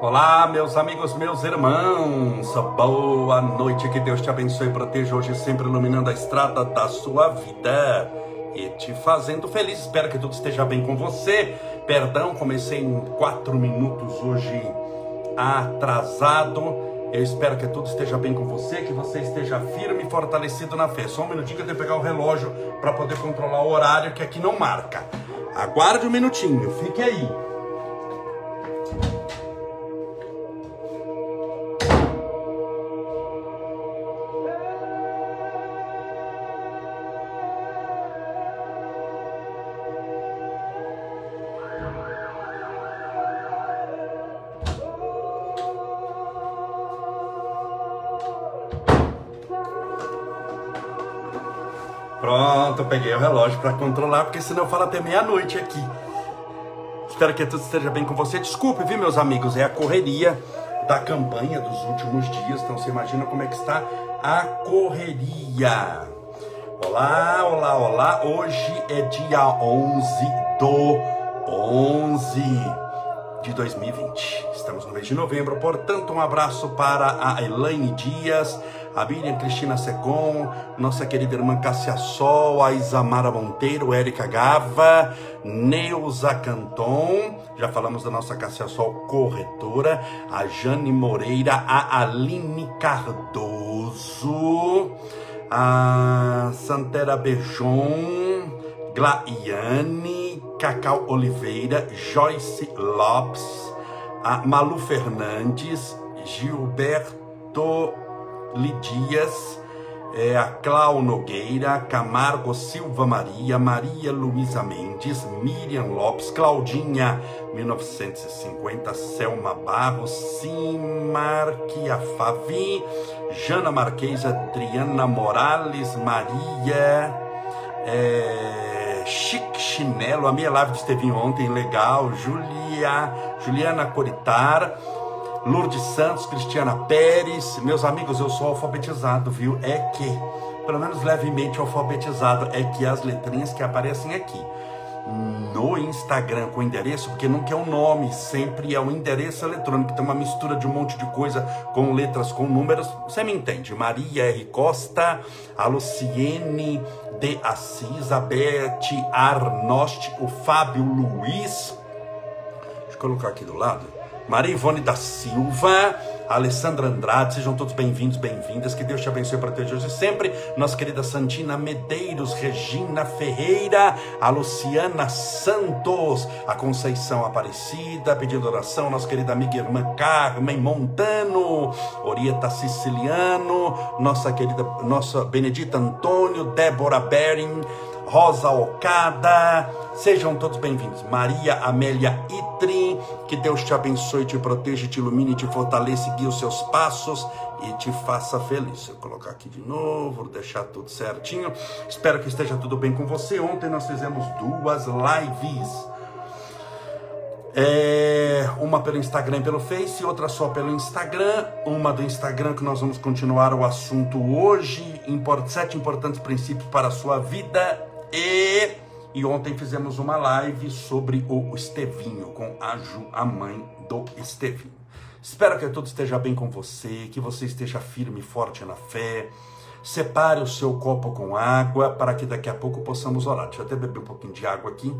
Olá, meus amigos, meus irmãos, boa noite, que Deus te abençoe e proteja hoje, sempre iluminando a estrada da sua vida e te fazendo feliz. Espero que tudo esteja bem com você. Perdão, comecei em quatro minutos hoje atrasado. Eu espero que tudo esteja bem com você, que você esteja firme e fortalecido na fé. Só um minutinho que eu tenho que pegar o relógio para poder controlar o horário que aqui não marca. Aguarde um minutinho, fique aí. Eu o relógio para controlar, porque senão fala até meia-noite aqui. Espero que tudo esteja bem com você. Desculpe, viu, meus amigos? É a correria da campanha dos últimos dias. Então você imagina como é que está a correria. Olá, olá, olá. Hoje é dia 11 do 11 de 2020. Estamos no mês de novembro, portanto, um abraço para a Elaine Dias, a Miriam Cristina Secom, nossa querida irmã Cássia Sol, a Isamara Monteiro, Érica Gava, Neuza Canton, já falamos da nossa Cássia Sol corretora, a Jane Moreira, a Aline Cardoso, a Santera Bejon, Glaiane, Cacau Oliveira, Joyce Lopes, a Malu Fernandes, Gilberto Lidias, é, a Clau Nogueira, Camargo Silva Maria, Maria Luísa Mendes, Miriam Lopes, Claudinha 1950, Selma Barros, Simarquia Favi, Jana Marquês, Adriana Morales, Maria, é, Chique Chinelo, a minha live Estevinho ontem, legal, Julia, Juliana Coritar, Lourdes Santos, Cristiana Pérez. Meus amigos, eu sou alfabetizado, viu? É que, pelo menos levemente alfabetizado, é que as letrinhas que aparecem aqui no Instagram com endereço, porque não quer um nome, sempre é um endereço eletrônico, tem uma mistura de um monte de coisa com letras, com números, você me entende? Maria R. Costa, a Luciene de Assis, a Arnost, o Fábio Luiz, deixa eu colocar aqui do lado, Maria Ivone da Silva, Alessandra Andrade, sejam todos bem-vindos, bem-vindas. Que Deus te abençoe para ter hoje sempre. Nossa querida Santina Medeiros, Regina Ferreira, a Luciana Santos, a Conceição Aparecida, pedindo oração, nossa querida amiga e irmã Carmen Montano, Orieta Siciliano, nossa querida, nossa Benedita Antônio, Débora Bering, Rosa Ocada, sejam todos bem-vindos. Maria Amélia Itri, que Deus te abençoe, te proteja, te ilumine, te fortaleça, guie os seus passos e te faça feliz. Vou colocar aqui de novo, vou deixar tudo certinho. Espero que esteja tudo bem com você. Ontem nós fizemos duas lives. É, uma pelo Instagram e pelo Face, outra só pelo Instagram. Uma do Instagram que nós vamos continuar o assunto hoje. Sete importantes princípios para a sua vida e, e ontem fizemos uma live sobre o Estevinho, com a Ju, a mãe do Estevinho. Espero que tudo esteja bem com você, que você esteja firme e forte na fé. Separe o seu copo com água para que daqui a pouco possamos orar. Deixa eu até beber um pouquinho de água aqui.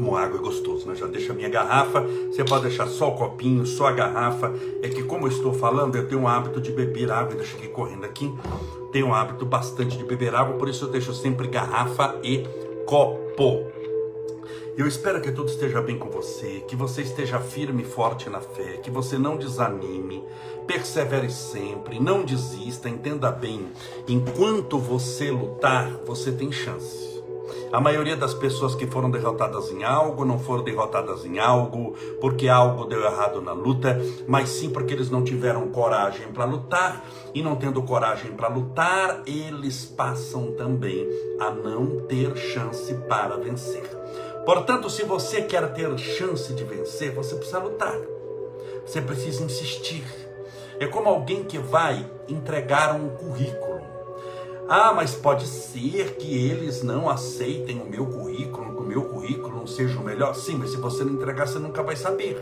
Como água é gostoso, né? Já deixa a minha garrafa, você pode deixar só o copinho, só a garrafa. É que como eu estou falando, eu tenho o hábito de beber água, ainda cheguei correndo aqui. Tenho um hábito bastante de beber água, por isso eu deixo sempre garrafa e copo. Eu espero que tudo esteja bem com você, que você esteja firme e forte na fé, que você não desanime, persevere sempre, não desista, entenda bem. Enquanto você lutar, você tem chance. A maioria das pessoas que foram derrotadas em algo não foram derrotadas em algo porque algo deu errado na luta, mas sim porque eles não tiveram coragem para lutar e não tendo coragem para lutar, eles passam também a não ter chance para vencer. Portanto, se você quer ter chance de vencer, você precisa lutar. Você precisa insistir. É como alguém que vai entregar um currículo Ah, mas pode ser que eles não aceitem o meu currículo, que o meu currículo não seja o melhor. Sim, mas se você não entregar, você nunca vai saber.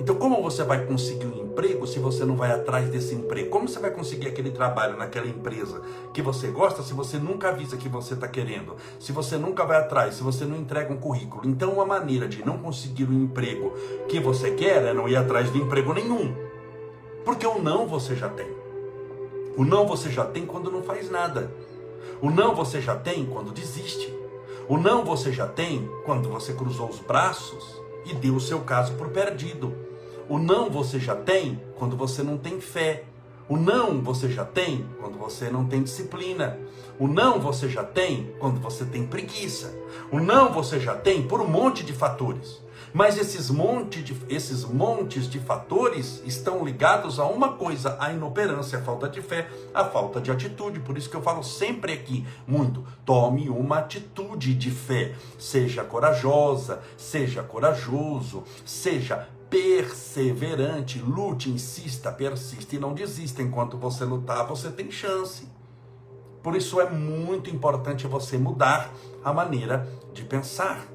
Então, como você vai conseguir um emprego se você não vai atrás desse emprego? Como você vai conseguir aquele trabalho naquela empresa que você gosta se você nunca avisa que você está querendo? Se você nunca vai atrás, se você não entrega um currículo? Então, uma maneira de não conseguir o um emprego que você quer é não ir atrás de emprego nenhum. Porque o não você já tem. O não você já tem quando não faz nada. O não você já tem quando desiste. O não você já tem quando você cruzou os braços e deu o seu caso por perdido. O não você já tem quando você não tem fé. O não você já tem quando você não tem disciplina. O não você já tem quando você tem preguiça. O não você já tem por um monte de fatores. Mas esses, monte de, esses montes de fatores estão ligados a uma coisa: a inoperância, a falta de fé, a falta de atitude. Por isso que eu falo sempre aqui muito: tome uma atitude de fé. Seja corajosa, seja corajoso, seja perseverante, lute, insista, persista e não desista. Enquanto você lutar, você tem chance. Por isso é muito importante você mudar a maneira de pensar,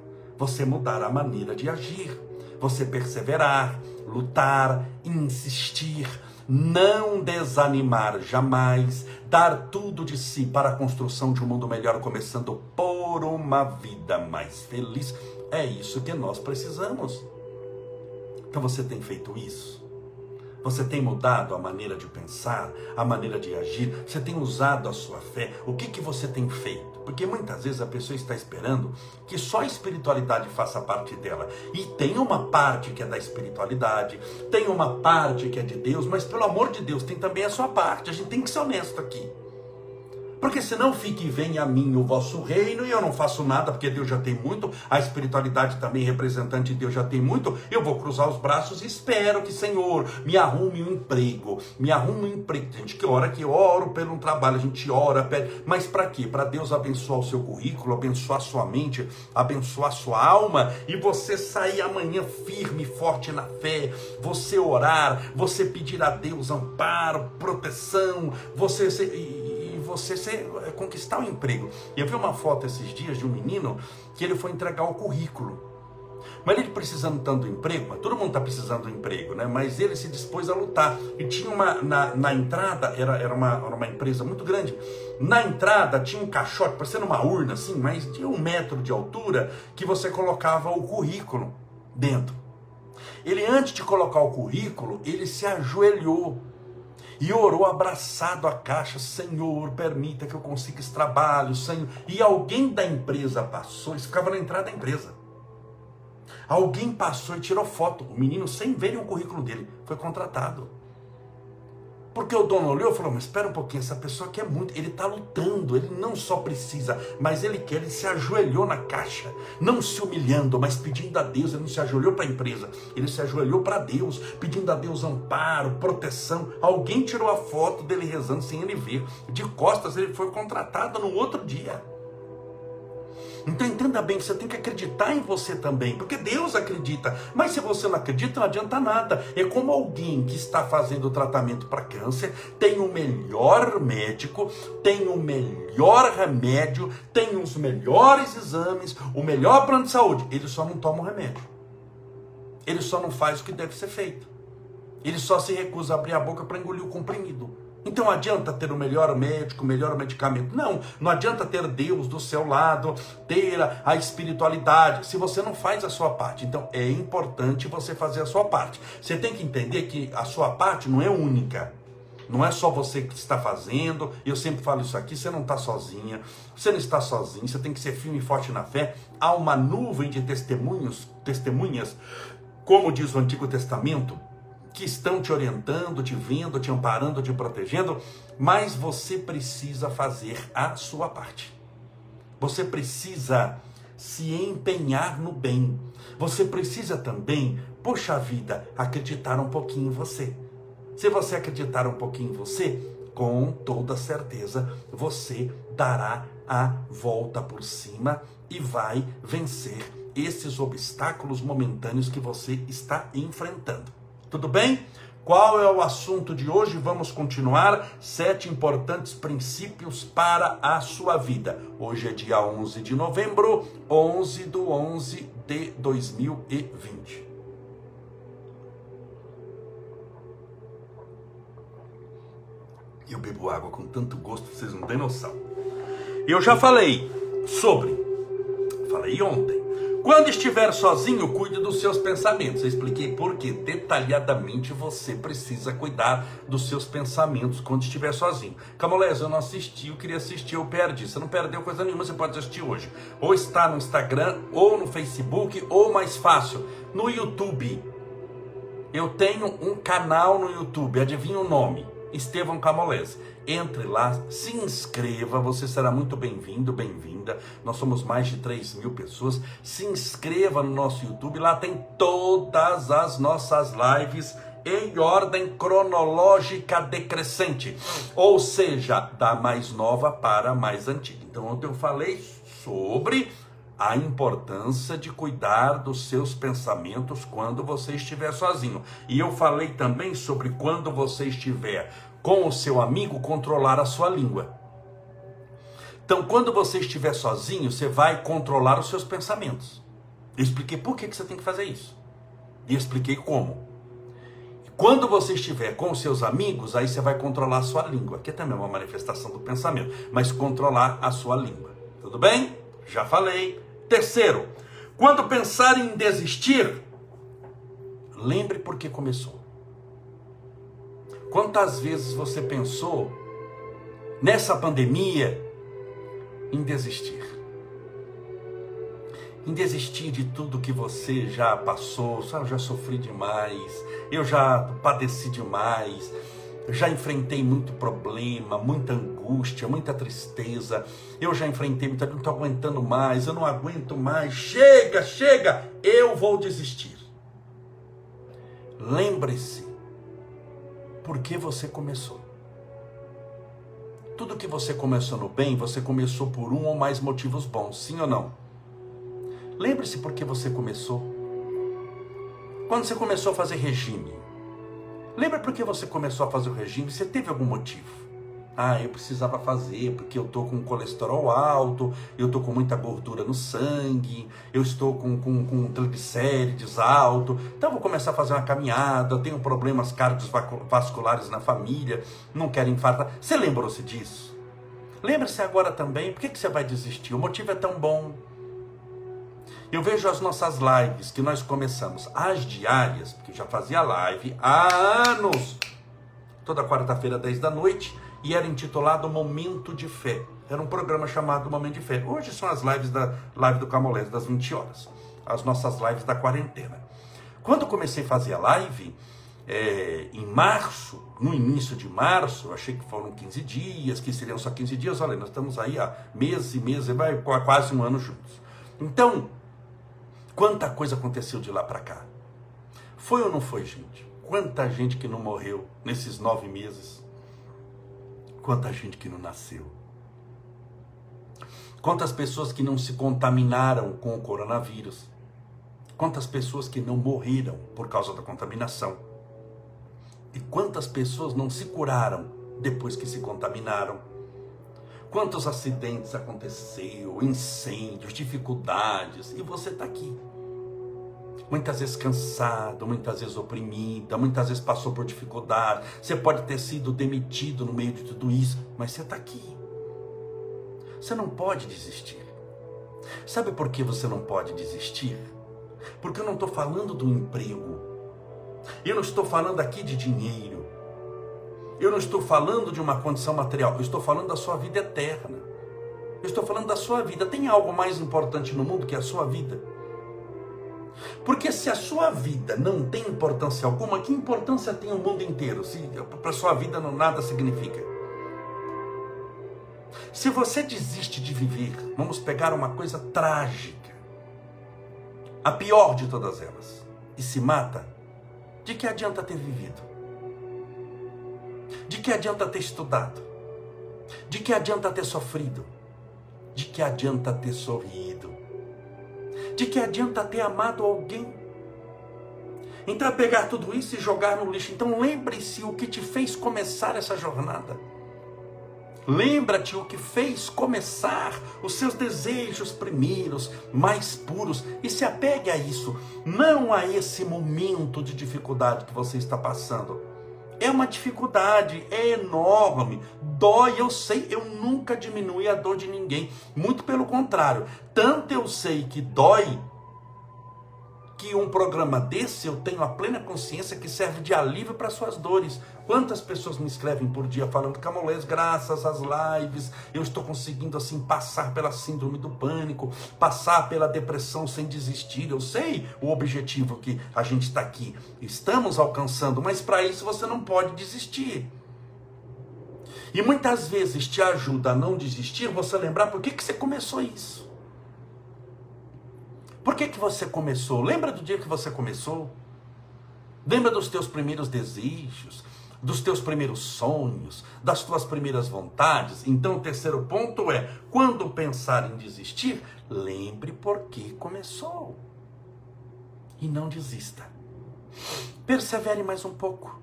você mudar a maneira de agir, você perseverar, lutar, insistir, não desanimar jamais, dar tudo de si para a construção de um mundo melhor, começando por uma vida mais feliz. É isso que nós precisamos. Então você tem feito isso? Você tem mudado a maneira de pensar, a maneira de agir? Você tem usado a sua fé? O que, que você tem feito? Porque muitas vezes a pessoa está esperando que só a espiritualidade faça parte dela. E tem uma parte que é da espiritualidade, tem uma parte que é de Deus, mas pelo amor de Deus, tem também a sua parte. A gente tem que ser honesto aqui. Porque senão fique venha a mim o vosso reino e eu não faço nada porque Deus já tem muito, a espiritualidade também representante de Deus já tem muito, eu vou cruzar os braços e espero que, Senhor, me arrume um emprego, me arrume um emprego. Gente, que hora que oro pelo um trabalho, a gente ora, pede, mas para quê? Para Deus abençoar o seu currículo, abençoar a sua mente, abençoar a sua alma e você sair amanhã firme, forte na fé, você orar, você pedir a Deus amparo, proteção, você ser você eh, conquistar um emprego. Eu vi uma foto esses dias de um menino que ele foi entregar o currículo. Mas ele precisando tanto do emprego, todo mundo está precisando do emprego, né? Mas ele se dispôs a lutar. E tinha uma, na, na entrada, era, era, uma, era uma empresa muito grande. Na entrada tinha um caixote, parecendo uma urna assim, mas de um metro de altura, que você colocava o currículo dentro. Ele, antes de colocar o currículo, ele se ajoelhou e orou abraçado à caixa: Senhor, permita que eu consiga esse trabalho, Senhor. E alguém da empresa passou, isso ficava na entrada da empresa. Alguém passou e tirou foto. O menino, sem ver o currículo dele, foi contratado. Porque o dono olhou e falou: Mas espera um pouquinho, essa pessoa quer muito. Ele está lutando, ele não só precisa, mas ele quer. Ele se ajoelhou na caixa, não se humilhando, mas pedindo a Deus. Ele não se ajoelhou para a empresa, ele se ajoelhou para Deus, pedindo a Deus amparo, proteção. Alguém tirou a foto dele rezando sem ele ver. De costas, ele foi contratado no outro dia. Então entenda bem que você tem que acreditar em você também, porque Deus acredita. Mas se você não acredita, não adianta nada. É como alguém que está fazendo tratamento para câncer, tem o melhor médico, tem o melhor remédio, tem os melhores exames, o melhor plano de saúde. Ele só não toma o remédio. Ele só não faz o que deve ser feito. Ele só se recusa a abrir a boca para engolir o comprimido. Então adianta ter o melhor médico, o melhor medicamento. Não, não adianta ter Deus do seu lado, ter a espiritualidade, se você não faz a sua parte. Então é importante você fazer a sua parte. Você tem que entender que a sua parte não é única. Não é só você que está fazendo, eu sempre falo isso aqui, você não está sozinha, você não está sozinho, você tem que ser firme e forte na fé. Há uma nuvem de testemunhos, testemunhas, como diz o Antigo Testamento, que estão te orientando, te vendo, te amparando, te protegendo, mas você precisa fazer a sua parte. Você precisa se empenhar no bem. Você precisa também, poxa vida, acreditar um pouquinho em você. Se você acreditar um pouquinho em você, com toda certeza você dará a volta por cima e vai vencer esses obstáculos momentâneos que você está enfrentando. Tudo bem? Qual é o assunto de hoje? Vamos continuar. Sete importantes princípios para a sua vida. Hoje é dia 11 de novembro, 11 do 11 de 2020. Eu bebo água com tanto gosto, vocês não têm noção. Eu já falei sobre, falei ontem, quando estiver sozinho, cuide dos seus pensamentos. Eu expliquei por que detalhadamente você precisa cuidar dos seus pensamentos quando estiver sozinho. Camolés, eu não assisti, eu queria assistir, eu perdi. Você não perdeu coisa nenhuma, você pode assistir hoje. Ou está no Instagram, ou no Facebook, ou mais fácil, no YouTube. Eu tenho um canal no YouTube, adivinha o nome? Estevão Camolese. Entre lá, se inscreva, você será muito bem-vindo, bem-vinda. Nós somos mais de 3 mil pessoas. Se inscreva no nosso YouTube, lá tem todas as nossas lives em ordem cronológica decrescente, ou seja, da mais nova para a mais antiga. Então, ontem eu falei sobre a importância de cuidar dos seus pensamentos quando você estiver sozinho. E eu falei também sobre quando você estiver com o seu amigo controlar a sua língua. Então, quando você estiver sozinho, você vai controlar os seus pensamentos. Eu expliquei por que, você tem que fazer isso. E expliquei como. Quando você estiver com os seus amigos, aí você vai controlar a sua língua, que é também uma manifestação do pensamento, mas controlar a sua língua. Tudo bem? Já falei. Terceiro, quando pensar em desistir, lembre por que começou. Quantas vezes você pensou nessa pandemia em desistir? Em desistir de tudo que você já passou, eu já sofri demais, eu já padeci demais, já enfrentei muito problema, muita angústia, muita tristeza. Eu já enfrentei muita, não estou aguentando mais, eu não aguento mais. Chega, chega, eu vou desistir. Lembre-se por que você começou. Tudo que você começou no bem, você começou por um ou mais motivos bons, sim ou não? Lembre-se por que você começou. Quando você começou a fazer regime, lembra por que você começou a fazer o regime? Você teve algum motivo? Ah, eu precisava fazer porque eu estou com colesterol alto, eu estou com muita gordura no sangue, eu estou com, com, com triglicérides alto, então vou começar a fazer uma caminhada, tenho problemas cardiovasculares na família, não quero infartar. Você lembrou-se disso? Lembre-se agora também, por que, que você vai desistir? O motivo é tão bom. Eu vejo as nossas lives que nós começamos, as diárias, porque já fazia live há anos, toda quarta-feira, 10 da noite, e era intitulado Momento de Fé. Era um programa chamado Momento de Fé. Hoje são as lives da live do Camolés das 20 horas, as nossas lives da quarentena. Quando comecei a fazer a live, é, em março, no início de março, achei que foram 15 dias, que seriam só 15 dias, olha, nós estamos aí há meses e meses, vai quase um ano juntos. Então, quanta coisa aconteceu de lá para cá? Foi ou não foi, gente? Quanta gente que não morreu nesses nove meses? Quanta gente que não nasceu. Quantas pessoas que não se contaminaram com o coronavírus. Quantas pessoas que não morreram por causa da contaminação. E quantas pessoas não se curaram depois que se contaminaram. Quantos acidentes aconteceu, incêndios, dificuldades, e você está aqui muitas vezes cansado, muitas vezes oprimida, muitas vezes passou por dificuldade. Você pode ter sido demitido no meio de tudo isso, mas você está aqui. Você não pode desistir. Sabe por que você não pode desistir? Porque eu não estou falando do emprego. Eu não estou falando aqui de dinheiro. Eu não estou falando de uma condição material. Eu estou falando da sua vida eterna. Eu estou falando da sua vida. Tem algo mais importante no mundo que a sua vida? Porque se a sua vida não tem importância alguma, que importância tem o mundo inteiro? Se para a sua vida não nada significa. Se você desiste de viver, vamos pegar uma coisa trágica, a pior de todas elas, e se mata, de que adianta ter vivido? De que adianta ter estudado? De que adianta ter sofrido? De que adianta ter sorrido? De que adianta ter amado alguém? Então é pegar tudo isso e jogar no lixo. Então lembre-se o que te fez começar essa jornada. Lembra-te o que fez começar os seus desejos primeiros, mais puros, e se apegue a isso, não a esse momento de dificuldade que você está passando. É uma dificuldade, é enorme, dói, eu sei, eu nunca diminui a dor de ninguém, muito pelo contrário, tanto eu sei que dói, que um programa desse eu tenho a plena consciência que serve de alívio para suas dores. Quantas pessoas me escrevem por dia falando, Camolés, graças às lives, eu estou conseguindo assim passar pela síndrome do pânico, passar pela depressão sem desistir. Eu sei o objetivo que a gente está aqui, estamos alcançando, mas para isso você não pode desistir. E muitas vezes te ajuda a não desistir você lembrar por que, que você começou isso. Por que, que você começou? Lembra do dia que você começou? Lembra dos teus primeiros desejos, dos teus primeiros sonhos, das tuas primeiras vontades? Então, o terceiro ponto é: quando pensar em desistir, lembre por que começou. E não desista. Persevere mais um pouco.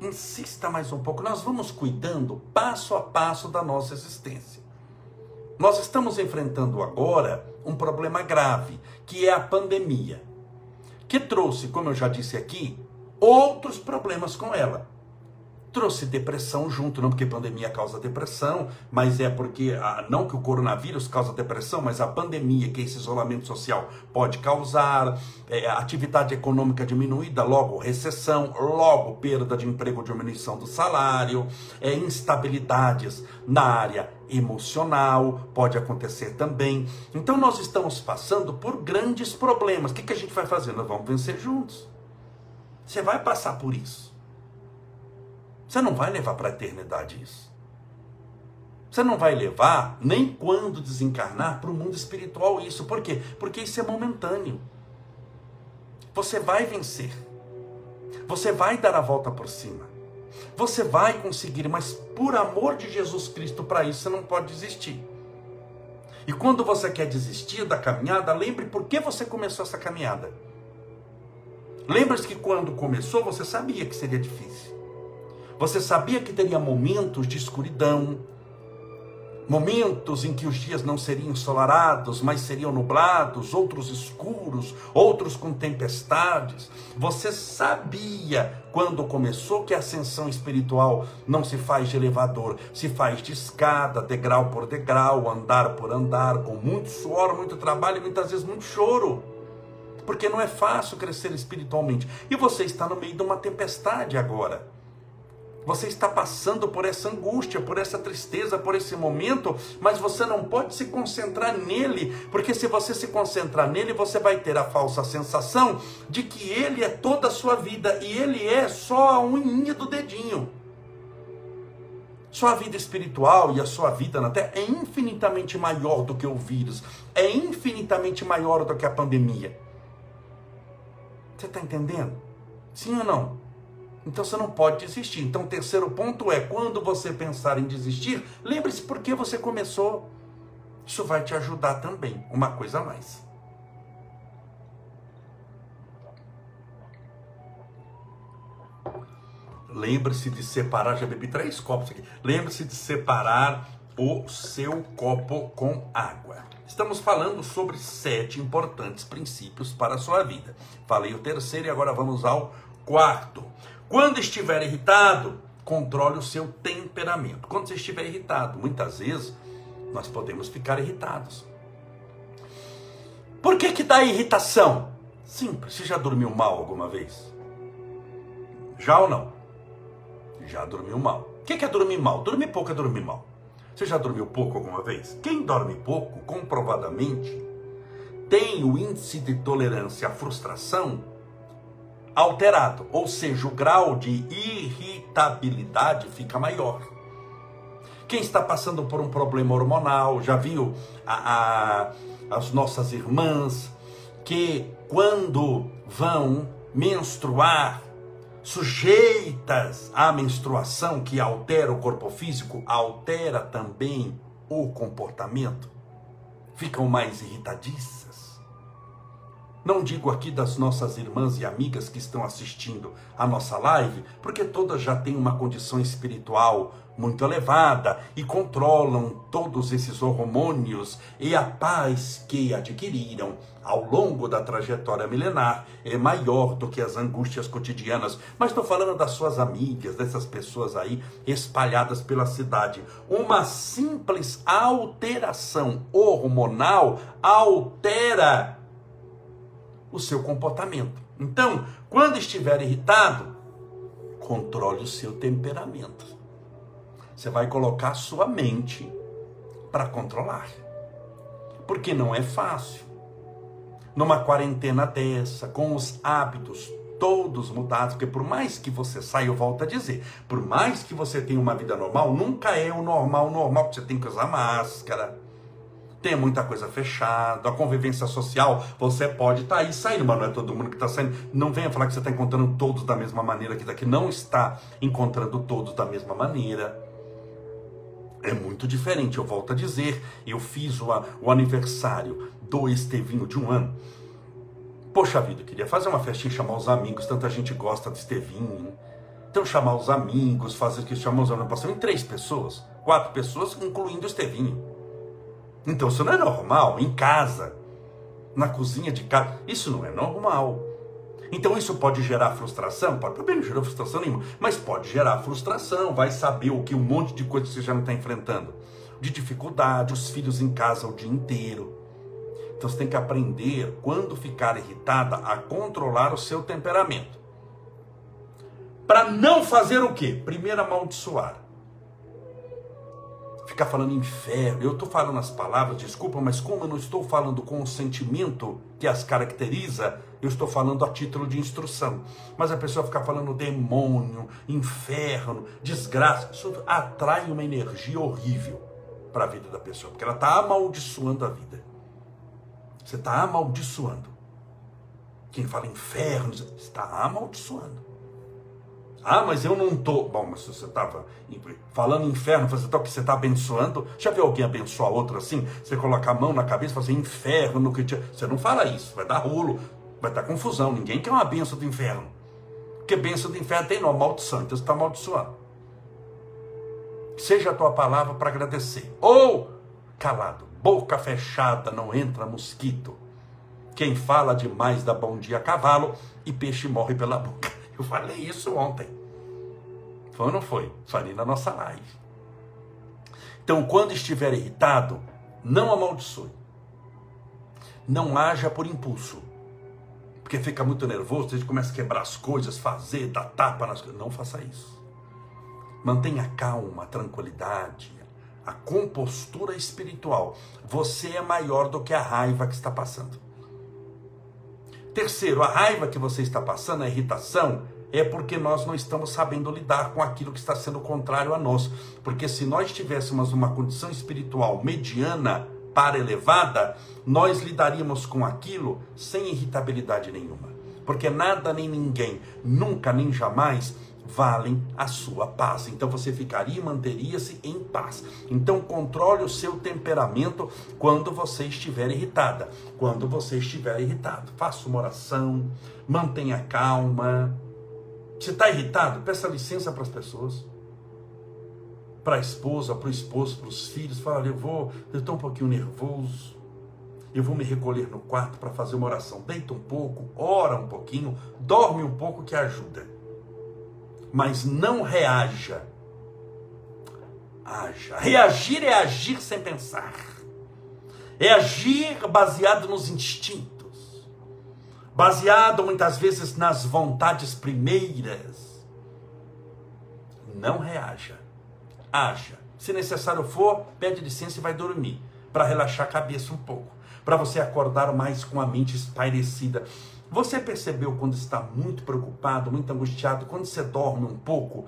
Insista mais um pouco. Nós vamos cuidando passo a passo da nossa existência. Nós estamos enfrentando agora um problema grave, que é a pandemia, que trouxe, como eu já disse aqui, outros problemas com ela trouxe depressão junto, não porque pandemia causa depressão, mas é porque, não que o coronavírus causa depressão, mas a pandemia, que esse isolamento social pode causar, é, atividade econômica diminuída, logo recessão, logo perda de emprego, diminuição do salário, é, instabilidades na área emocional, pode acontecer também. Então nós estamos passando por grandes problemas. O que, que a gente vai fazer? Nós vamos vencer juntos. Você vai passar por isso. Você não vai levar para a eternidade isso. Você não vai levar, nem quando desencarnar, para o mundo espiritual isso. Por quê? Porque isso é momentâneo. Você vai vencer. Você vai dar a volta por cima. Você vai conseguir, mas por amor de Jesus Cristo, para isso você não pode desistir. E quando você quer desistir da caminhada, lembre por que você começou essa caminhada. Lembre-se que quando começou, você sabia que seria difícil. Você sabia que teria momentos de escuridão, momentos em que os dias não seriam ensolarados, mas seriam nublados, outros escuros, outros com tempestades. Você sabia quando começou que a ascensão espiritual não se faz de elevador, se faz de escada, degrau por degrau, andar por andar, com muito suor, muito trabalho e muitas vezes muito choro. Porque não é fácil crescer espiritualmente. E você está no meio de uma tempestade agora. Você está passando por essa angústia, por essa tristeza, por esse momento, mas você não pode se concentrar nele, porque se você se concentrar nele, você vai ter a falsa sensação de que ele é toda a sua vida e ele é só a unha do dedinho. Sua vida espiritual e a sua vida na Terra é infinitamente maior do que o vírus, é infinitamente maior do que a pandemia. Você está entendendo? Sim ou não? Então você não pode desistir. Então o terceiro ponto é: quando você pensar em desistir, lembre-se por que você começou. Isso vai te ajudar também. Uma coisa a mais. Lembre-se de separar, já bebi três copos aqui. Lembre-se de separar o seu copo com água. Estamos falando sobre sete importantes princípios para a sua vida. Falei o terceiro e agora vamos ao quarto. Quando estiver irritado, controle o seu temperamento. Quando você estiver irritado, muitas vezes nós podemos ficar irritados. Por que que dá irritação? Simples. Você já dormiu mal alguma vez? Já ou não? Já dormiu mal. O que é dormir mal? Dormir pouco é dormir mal. Você já dormiu pouco alguma vez? Quem dorme pouco, comprovadamente, tem o índice de tolerância à frustração alterado, ou seja, o grau de irritabilidade fica maior. Quem está passando por um problema hormonal, já viu a, a, as nossas irmãs que quando vão menstruar, sujeitas à menstruação que altera o corpo físico, altera também o comportamento, ficam mais irritadiças Não digo aqui das nossas irmãs e amigas que estão assistindo a nossa live, porque todas já têm uma condição espiritual muito elevada e controlam todos esses hormônios e a paz que adquiriram ao longo da trajetória milenar é maior do que as angústias cotidianas. Mas estou falando das suas amigas, dessas pessoas aí espalhadas pela cidade. Uma simples alteração hormonal altera o seu comportamento. Então, quando estiver irritado, controle o seu temperamento. Você vai colocar sua mente para controlar. Porque não é fácil. Numa quarentena dessa, com os hábitos todos mudados, porque por mais que você saia, eu volto a dizer, por mais que você tenha uma vida normal, nunca é o normal normal, você tem que usar máscara, tem muita coisa fechada, a convivência social, você pode estar tá aí saindo, mas não é todo mundo que está saindo. Não venha falar que você está encontrando todos da mesma maneira, que daqui não está encontrando todos da mesma maneira. É muito diferente, eu volto a dizer, eu fiz o, o aniversário do Estevinho de um ano. Poxa vida, eu queria fazer uma festinha, chamar os amigos, tanta gente gosta do Estevinho. Então chamar os amigos, fazer que chamar os amigos, passou em três pessoas, quatro pessoas, incluindo o Estevinho. Então isso não é normal em casa, na cozinha de casa. Isso não é normal. Então isso pode gerar frustração? Pode, também não gerou frustração nenhuma, mas pode gerar frustração. Vai saber o que um monte de coisa que você já não está enfrentando. De dificuldade, os filhos em casa o dia inteiro. Então você tem que aprender, quando ficar irritada, a controlar o seu temperamento. Para não fazer o quê? Primeiro amaldiçoar ficar falando inferno. Eu estou falando as palavras, desculpa, mas como eu não estou falando com o sentimento que as caracteriza, eu estou falando a título de instrução. Mas a pessoa ficar falando demônio, inferno, desgraça, isso atrai uma energia horrível para a vida da pessoa, porque ela está amaldiçoando a vida. Você está amaldiçoando. Quem fala inferno está amaldiçoando. Ah, mas eu não estou. Bom, mas você estava falando inferno, você está que você está abençoando. Já viu alguém abençoar outro assim? Você coloca a mão na cabeça e fala assim, inferno no que te... Você não fala isso, vai dar rolo, vai dar confusão. Ninguém quer uma benção do inferno. Porque benção do inferno tem nome, maldição, então você está amaldiçoando. Seja a tua palavra para agradecer. Ou, calado, boca fechada, não entra mosquito. Quem fala demais dá bom dia a cavalo e peixe morre pela boca. Eu falei isso ontem. Foi ou não foi? Falei na nossa live. Então, quando estiver irritado, não amaldiçoe. Não haja por impulso. Porque fica muito nervoso, gente começa a quebrar as coisas, fazer, dar tapa nas coisas. Não faça isso. Mantenha calma, a tranquilidade, a compostura espiritual. Você é maior do que a raiva que está passando. Terceiro, a raiva que você está passando, a irritação, é porque nós não estamos sabendo lidar com aquilo que está sendo contrário a nós. Porque se nós tivéssemos uma condição espiritual mediana para elevada, nós lidaríamos com aquilo sem irritabilidade nenhuma. Porque nada nem ninguém, nunca nem jamais, valem a sua paz. Então você ficaria e manteria-se em paz. Então controle o seu temperamento quando você estiver irritada. Quando você estiver irritado, faça uma oração, mantenha calma. Você está irritado? Peça licença para as pessoas. Para a esposa, para o esposo, para os filhos. Fala, eu vou, eu estou um pouquinho nervoso. Eu vou me recolher no quarto para fazer uma oração. Deita um pouco, ora um pouquinho, dorme um pouco que ajuda mas não reaja. Haja. Reagir é agir sem pensar. É agir baseado nos instintos. Baseado muitas vezes nas vontades primeiras. Não reaja. Haja. Se necessário for, pede licença e vai dormir. Para relaxar a cabeça um pouco. Para você acordar mais com a mente espairecida. Você percebeu quando está muito preocupado, muito angustiado, quando você dorme um pouco,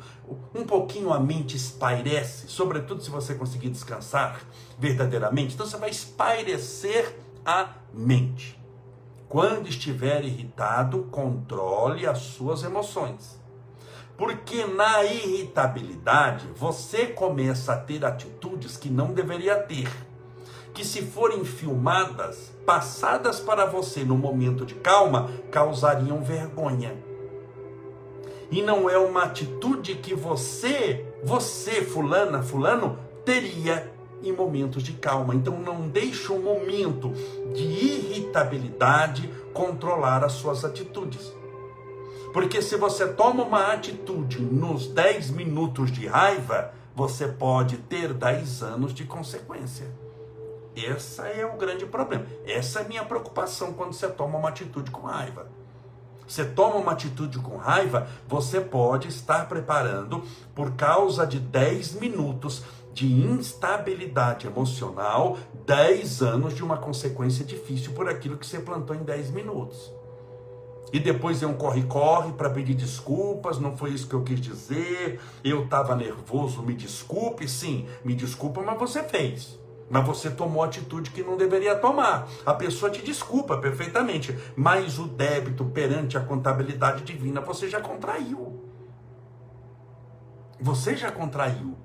um pouquinho a mente espairece, sobretudo se você conseguir descansar verdadeiramente, então você vai espairecer a mente. Quando estiver irritado, controle as suas emoções. Porque na irritabilidade você começa a ter atitudes que não deveria ter que, se forem filmadas, passadas para você no momento de calma, causariam vergonha. E não é uma atitude que você, você, fulana, fulano, teria em momentos de calma. Então não deixe um momento de irritabilidade controlar as suas atitudes. Porque se você toma uma atitude nos 10 minutos de raiva, você pode ter 10 anos de consequência. Esse é o grande problema. Essa é a minha preocupação quando você toma uma atitude com raiva. Você toma uma atitude com raiva, você pode estar preparando, por causa de 10 minutos de instabilidade emocional, 10 anos de uma consequência difícil por aquilo que você plantou em 10 minutos. E depois é um corre-corre para pedir desculpas, não foi isso que eu quis dizer, eu estava nervoso, me desculpe, sim, me desculpa, mas você fez. Mas você tomou atitude que não deveria tomar. A pessoa te desculpa perfeitamente, mas o débito perante a contabilidade divina você já contraiu. Você já contraiu.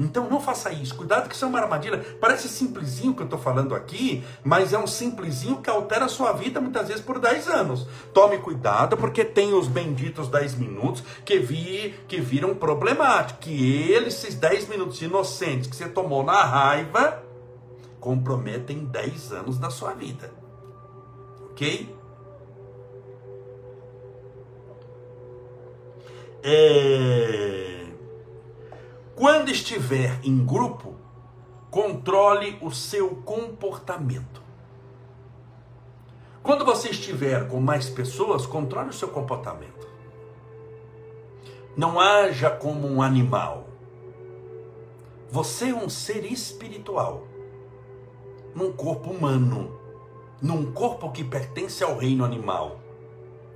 Então não faça isso. Cuidado que isso é uma armadilha. Parece simplesinho que eu estou falando aqui, mas é um simplesinho que altera a sua vida muitas vezes por 10 anos. Tome cuidado, porque tem os benditos 10 minutos que, vi, que viram problemáticos. Que eles, esses 10 minutos inocentes que você tomou na raiva, comprometem 10 anos da sua vida. Ok? É... Quando estiver em grupo, controle o seu comportamento. Quando você estiver com mais pessoas, controle o seu comportamento. Não haja como um animal. Você é um ser espiritual, num corpo humano, num corpo que pertence ao reino animal.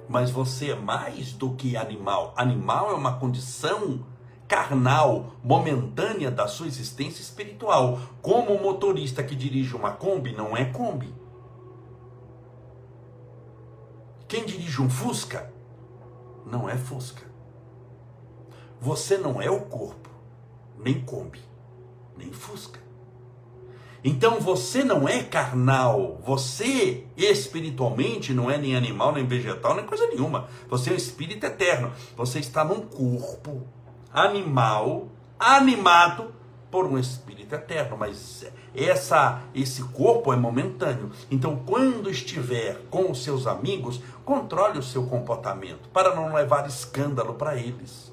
Mas você é mais do que animal. Animal é uma condição carnal, momentânea da sua existência espiritual. Como o motorista que dirige uma Kombi não é Kombi. Quem dirige um Fusca não é Fusca. Você não é o corpo, nem Kombi, nem Fusca. Então você não é carnal, você espiritualmente não é nem animal, nem vegetal, nem coisa nenhuma. Você é um espírito eterno. Você está num corpo animal animado por um espírito eterno, mas essa esse corpo é momentâneo. Então, quando estiver com os seus amigos, controle o seu comportamento para não levar escândalo para eles.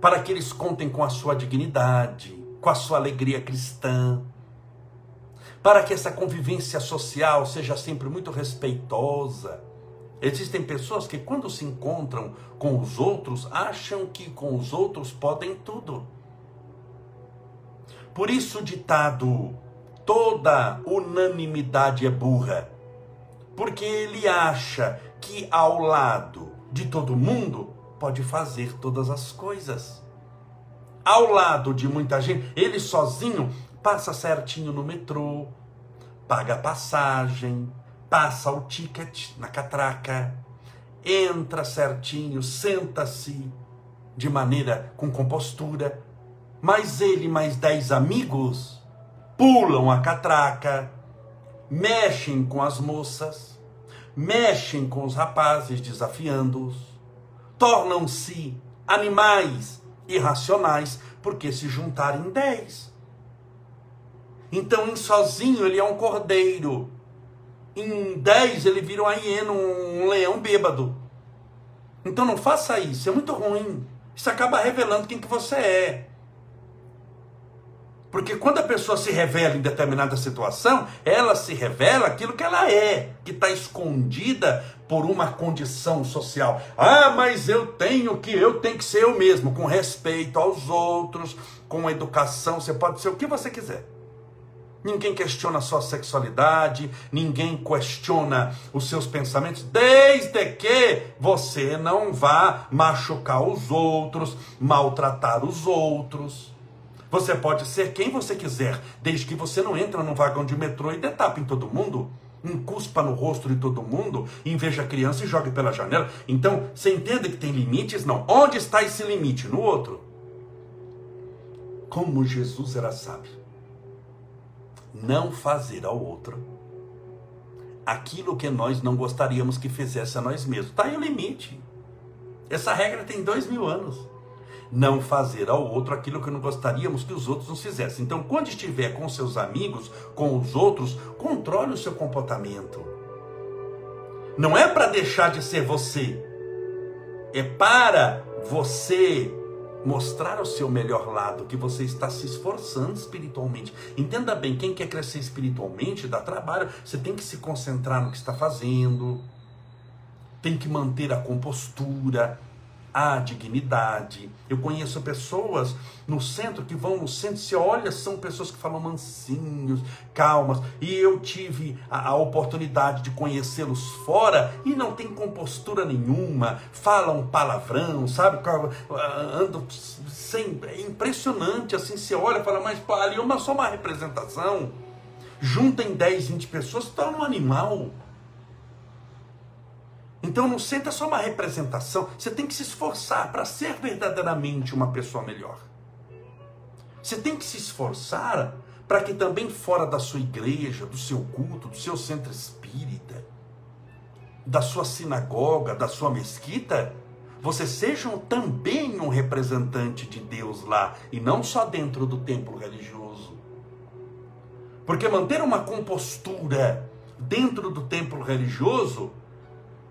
Para que eles contem com a sua dignidade, com a sua alegria cristã. Para que essa convivência social seja sempre muito respeitosa Existem pessoas que, quando se encontram com os outros, acham que com os outros podem tudo. Por isso, o ditado: toda unanimidade é burra. Porque ele acha que ao lado de todo mundo pode fazer todas as coisas. Ao lado de muita gente, ele sozinho passa certinho no metrô, paga passagem, passa o ticket na catraca, entra certinho, senta-se de maneira com compostura, mas ele mais dez amigos pulam a catraca, mexem com as moças, mexem com os rapazes, desafiando-os, tornam-se animais irracionais porque se juntarem dez. Então, em sozinho, ele é um cordeiro em 10 ele vira uma hiena, um leão bêbado. Então não faça isso, é muito ruim. Isso acaba revelando quem que você é. Porque quando a pessoa se revela em determinada situação, ela se revela aquilo que ela é, que está escondida por uma condição social. Ah, mas eu tenho que, eu tenho que ser eu mesmo, com respeito aos outros, com educação, você pode ser o que você quiser. Ninguém questiona a sua sexualidade, ninguém questiona os seus pensamentos, desde que você não vá machucar os outros, maltratar os outros. Você pode ser quem você quiser, desde que você não entra num vagão de metrô e detape em todo mundo, encuspa no rosto de todo mundo, inveja a criança e jogue pela janela. Então, você entende que tem limites? Não. Onde está esse limite? No outro. Como Jesus era sábio. não fazer ao outro aquilo que nós não gostaríamos que fizesse a nós mesmos. Está aí o limite. Essa regra tem dois mil anos. Não fazer ao outro aquilo que não gostaríamos que os outros nos fizessem. Então, quando estiver com seus amigos, com os outros, controle o seu comportamento. Não é para deixar de ser você, é para você mostrar o seu melhor lado, que você está se esforçando espiritualmente. Entenda bem, quem quer crescer espiritualmente dá trabalho, você tem que se concentrar no que está fazendo, tem que manter a compostura, a dignidade. Eu conheço pessoas no centro que vão no centro, se olha, são pessoas que falam mansinhos, calmas. E eu tive a, a oportunidade de conhecê-los fora e não tem compostura nenhuma, falam palavrão, sabe? Andam sem. É impressionante assim, você olha fala, mas ali é uma, só uma representação. Juntem 10, 20 pessoas, torna um animal. Então não senta só uma representação, você tem que se esforçar para ser verdadeiramente uma pessoa melhor. Você tem que se esforçar para que também fora da sua igreja, do seu culto, do seu centro espírita, da sua sinagoga, da sua mesquita, você seja também um representante de Deus lá e não só dentro do templo religioso. Porque manter uma compostura dentro do templo religioso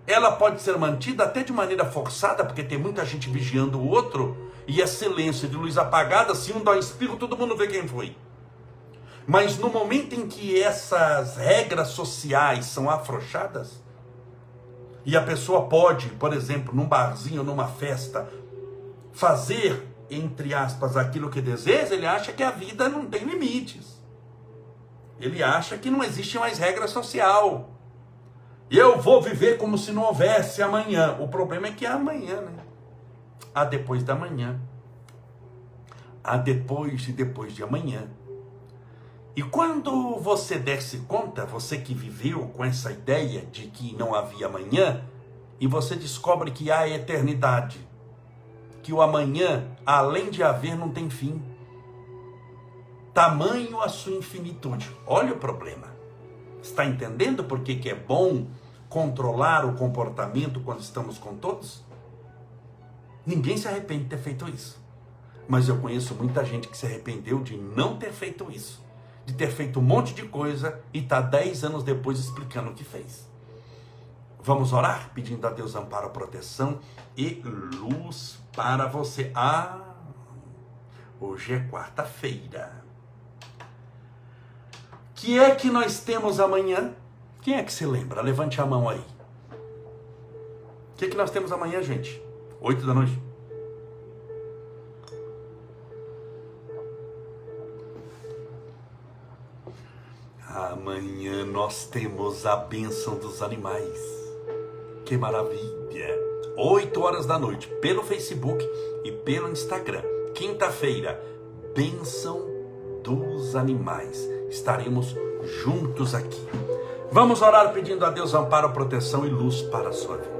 ela pode ser mantida até de maneira forçada, porque tem muita gente vigiando o outro, e é silêncio de luz apagada, se um dá um espirro, todo mundo vê quem foi. Mas no momento em que essas regras sociais são afrouxadas, e a pessoa pode, por exemplo, num barzinho, numa festa, fazer, entre aspas, aquilo que deseja, ele acha que a vida não tem limites. Ele acha que não existe mais regra social. Eu vou viver como se não houvesse amanhã. O problema é que é amanhã, né? Há depois da manhã. Há depois e depois de amanhã. E quando você desse conta, você que viveu com essa ideia de que não havia amanhã, e você descobre que há eternidade, que o amanhã, além de haver, não tem fim. Tamanho a sua infinitude. Olha o problema. Está entendendo por que, que é bom controlar o comportamento quando estamos com todos? Ninguém se arrepende de ter feito isso. Mas eu conheço muita gente que se arrependeu de não ter feito isso. De ter feito um monte de coisa e está dez anos depois explicando o que fez. Vamos orar pedindo a Deus amparo, proteção e luz para você. Ah, hoje é quarta-feira. Que é que nós temos amanhã? Quem é que se lembra? Levante a mão aí. O que, é que nós temos amanhã, gente? Oito da noite. Amanhã nós temos a bênção dos animais. Que maravilha! Oito horas da noite, pelo Facebook e pelo Instagram. Quinta-feira, bênção dos animais. Estaremos juntos aqui. Vamos orar pedindo a Deus amparo, proteção e luz para a sua vida.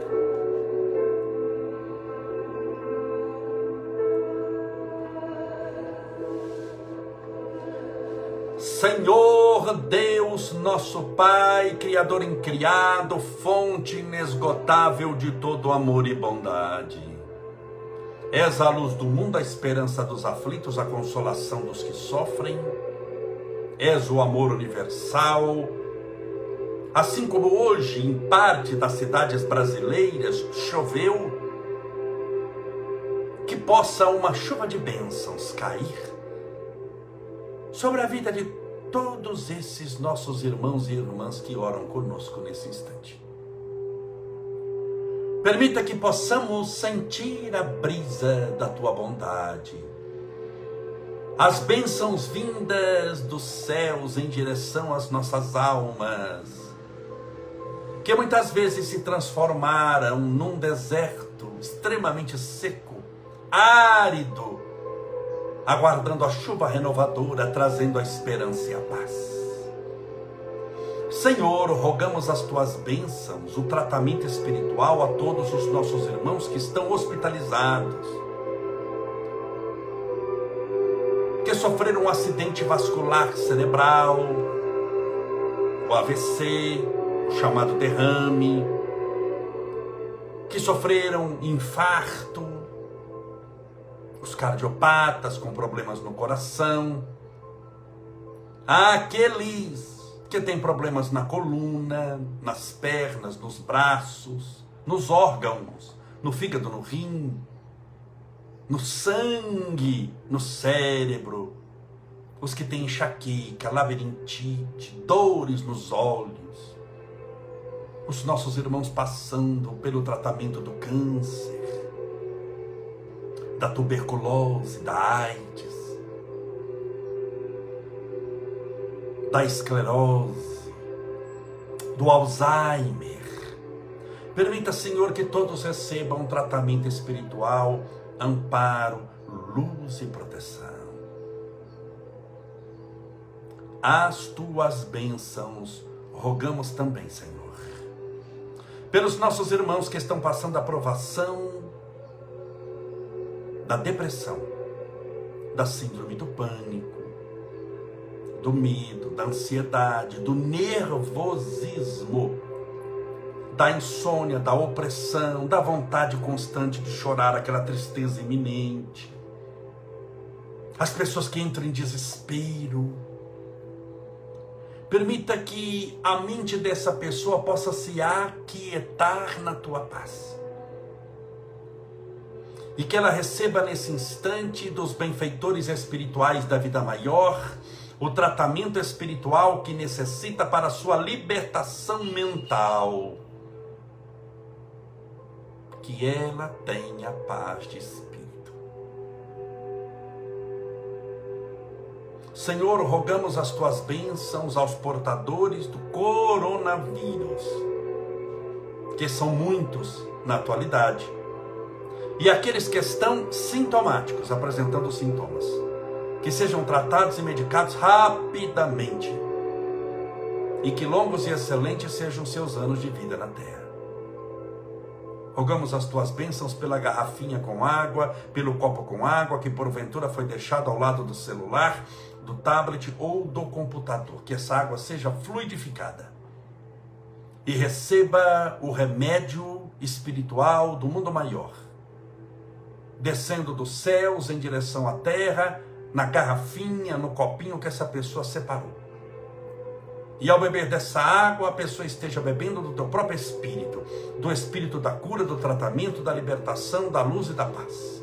Senhor Deus, nosso Pai, Criador incriado, fonte inesgotável de todo amor e bondade. És a luz do mundo, a esperança dos aflitos, a consolação dos que sofrem. És o amor universal, Assim como hoje, em parte das cidades brasileiras, choveu, que possa uma chuva de bênçãos cair sobre a vida de todos esses nossos irmãos e irmãs que oram conosco nesse instante. Permita que possamos sentir a brisa da tua bondade, as bênçãos vindas dos céus em direção às nossas almas que muitas vezes se transformaram num deserto extremamente seco, árido, aguardando a chuva renovadora, trazendo a esperança e a paz. Senhor, rogamos as tuas bênçãos, o tratamento espiritual a todos os nossos irmãos que estão hospitalizados, que sofreram um acidente vascular cerebral, o AVC, o chamado derrame, que sofreram infarto, os cardiopatas com problemas no coração, aqueles que têm problemas na coluna, nas pernas, nos braços, nos órgãos, no fígado, no rim, no sangue, no cérebro, os que têm enxaqueca, labirintite, dores nos olhos, os nossos irmãos passando pelo tratamento do câncer, da tuberculose, da AIDS, da esclerose, do Alzheimer. Permita, Senhor, que todos recebam um tratamento espiritual, amparo, luz e proteção as tuas bênçãos, rogamos também, Senhor. Pelos nossos irmãos que estão passando a provação da depressão, da síndrome do pânico, do medo, da ansiedade, do nervosismo, da insônia, da opressão, da vontade constante de chorar, aquela tristeza iminente. As pessoas que entram em desespero, Permita que a mente dessa pessoa possa se aquietar na tua paz. E que ela receba nesse instante dos benfeitores espirituais da vida maior o tratamento espiritual que necessita para sua libertação mental. Que ela tenha paz de espírito Senhor, rogamos as tuas bênçãos aos portadores do coronavírus, que são muitos na atualidade, e aqueles que estão sintomáticos, apresentando sintomas, que sejam tratados e medicados rapidamente, e que longos e excelentes sejam seus anos de vida na terra. Rogamos as tuas bênçãos pela garrafinha com água, pelo copo com água que porventura foi deixado ao lado do celular do tablet ou do computador, que essa água seja fluidificada e receba o remédio espiritual do mundo maior, descendo dos céus em direção à terra, na garrafinha, no copinho que essa pessoa separou. E ao beber dessa água, a pessoa esteja bebendo do teu próprio espírito, do espírito da cura, do tratamento, da libertação, da luz e da paz.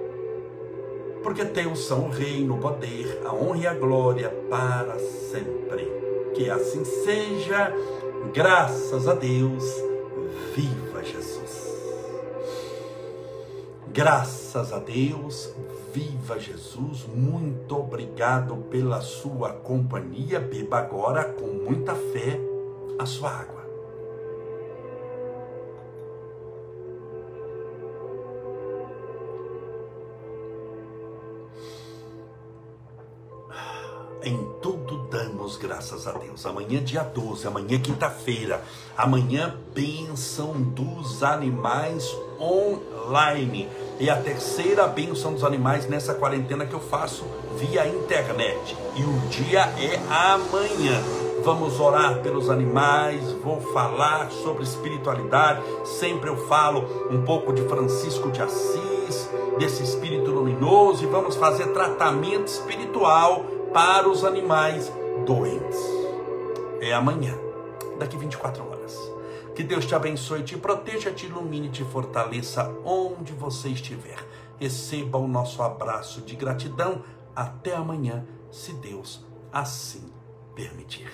porque teus são o reino, o poder, a honra e a glória para sempre. Que assim seja, graças a Deus, viva Jesus. Graças a Deus, viva Jesus. Muito obrigado pela sua companhia. Beba agora com muita fé a sua água. Em tudo damos graças a Deus. Amanhã, dia 12, amanhã, quinta-feira. Amanhã, bênção dos animais online. E a terceira bênção dos animais nessa quarentena que eu faço via internet. E o dia é amanhã. Vamos orar pelos animais, vou falar sobre espiritualidade. Sempre eu falo um pouco de Francisco de Assis, desse espírito luminoso, e vamos fazer tratamento espiritual para os animais doentes. É amanhã, daqui 24 horas. Que Deus te abençoe, te proteja, te ilumine, te fortaleça onde você estiver. Receba o nosso abraço de gratidão. Até amanhã, se Deus assim permitir.